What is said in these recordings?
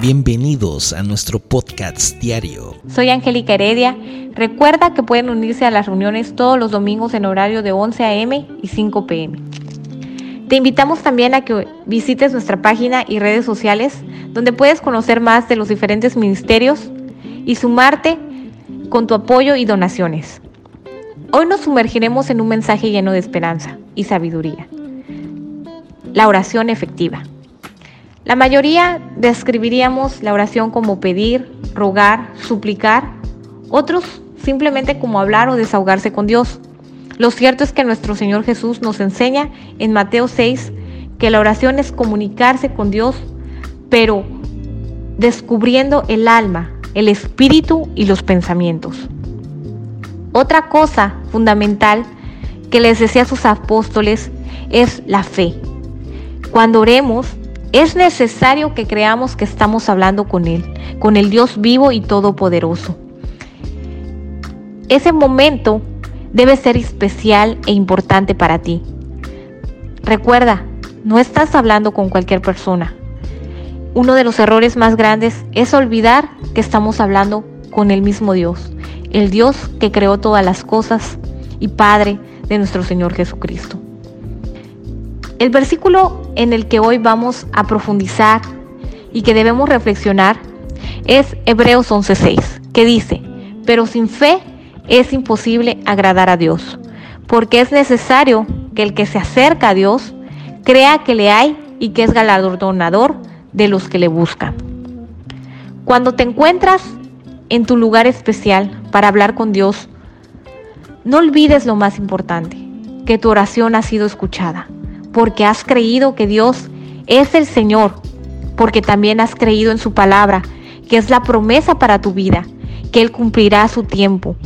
Bienvenidos a nuestro podcast diario. Soy Angélica Heredia. Recuerda que pueden unirse a las reuniones todos los domingos en horario de 11 a.m. y 5 p.m. Te invitamos también a que visites nuestra página y redes sociales donde puedes conocer más de los diferentes ministerios y sumarte con tu apoyo y donaciones. Hoy nos sumergiremos en un mensaje lleno de esperanza y sabiduría. La oración efectiva. La mayoría describiríamos la oración como pedir, rogar, suplicar, otros simplemente como hablar o desahogarse con Dios. Lo cierto es que nuestro Señor Jesús nos enseña en Mateo 6 que la oración es comunicarse con Dios, pero descubriendo el alma, el espíritu y los pensamientos. Otra cosa fundamental que les decía a sus apóstoles es la fe. Cuando oremos, es necesario que creamos que estamos hablando con Él, con el Dios vivo y todopoderoso. Ese momento debe ser especial e importante para ti. Recuerda, no estás hablando con cualquier persona. Uno de los errores más grandes es olvidar que estamos hablando con el mismo Dios, el Dios que creó todas las cosas y Padre de nuestro Señor Jesucristo. El versículo en el que hoy vamos a profundizar y que debemos reflexionar es Hebreos 11:6, que dice, pero sin fe es imposible agradar a Dios, porque es necesario que el que se acerca a Dios crea que le hay y que es galardonador de los que le buscan. Cuando te encuentras en tu lugar especial para hablar con Dios, no olvides lo más importante, que tu oración ha sido escuchada, porque has creído que Dios es el Señor, porque también has creído en su palabra, que es la promesa para tu vida, que Él cumplirá su tiempo.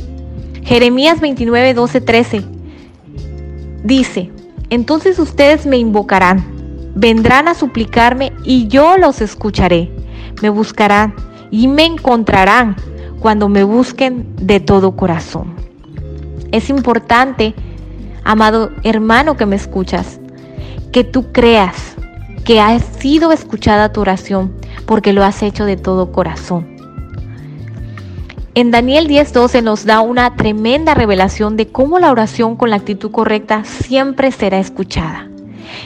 Jeremías 29, 12, 13 dice, entonces ustedes me invocarán, vendrán a suplicarme y yo los escucharé, me buscarán y me encontrarán cuando me busquen de todo corazón. Es importante, amado hermano que me escuchas, que tú creas que ha sido escuchada tu oración porque lo has hecho de todo corazón. En Daniel 10:12 nos da una tremenda revelación de cómo la oración con la actitud correcta siempre será escuchada.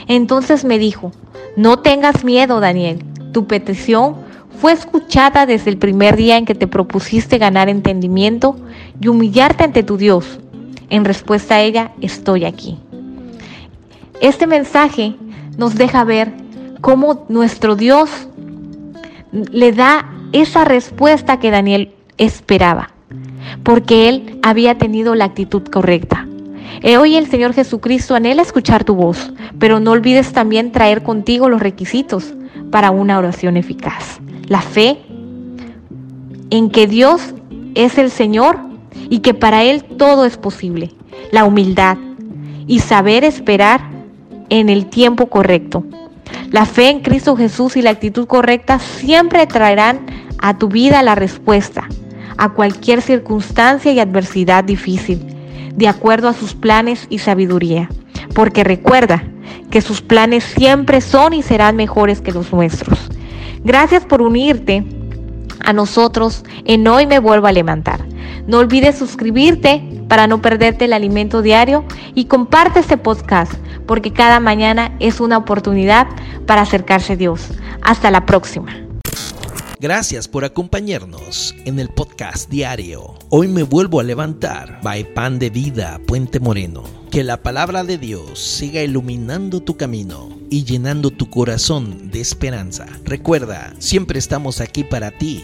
Entonces me dijo, no tengas miedo, Daniel, tu petición fue escuchada desde el primer día en que te propusiste ganar entendimiento y humillarte ante tu Dios. En respuesta a ella, estoy aquí. Este mensaje nos deja ver cómo nuestro Dios le da esa respuesta que Daniel esperaba, porque él había tenido la actitud correcta. Hoy el Señor Jesucristo anhela escuchar tu voz, pero no olvides también traer contigo los requisitos para una oración eficaz la fe en que Dios es el Señor y que para Él todo es posible, la humildad y saber esperar en el tiempo correcto. La fe en Cristo Jesús y la actitud correcta siempre traerán a tu vida la respuesta a cualquier circunstancia y adversidad difícil, de acuerdo a sus planes y sabiduría. Porque recuerda que sus planes siempre son y serán mejores que los nuestros. Gracias por unirte a nosotros en Hoy Me Vuelvo a Levantar. No olvides suscribirte para no perderte el alimento diario y comparte este podcast porque cada mañana es una oportunidad para acercarse a Dios. Hasta la próxima. Gracias por acompañarnos en el podcast diario. Hoy me vuelvo a levantar. By Pan de Vida, Puente Moreno. Que la palabra de Dios siga iluminando tu camino y llenando tu corazón de esperanza. Recuerda, siempre estamos aquí para ti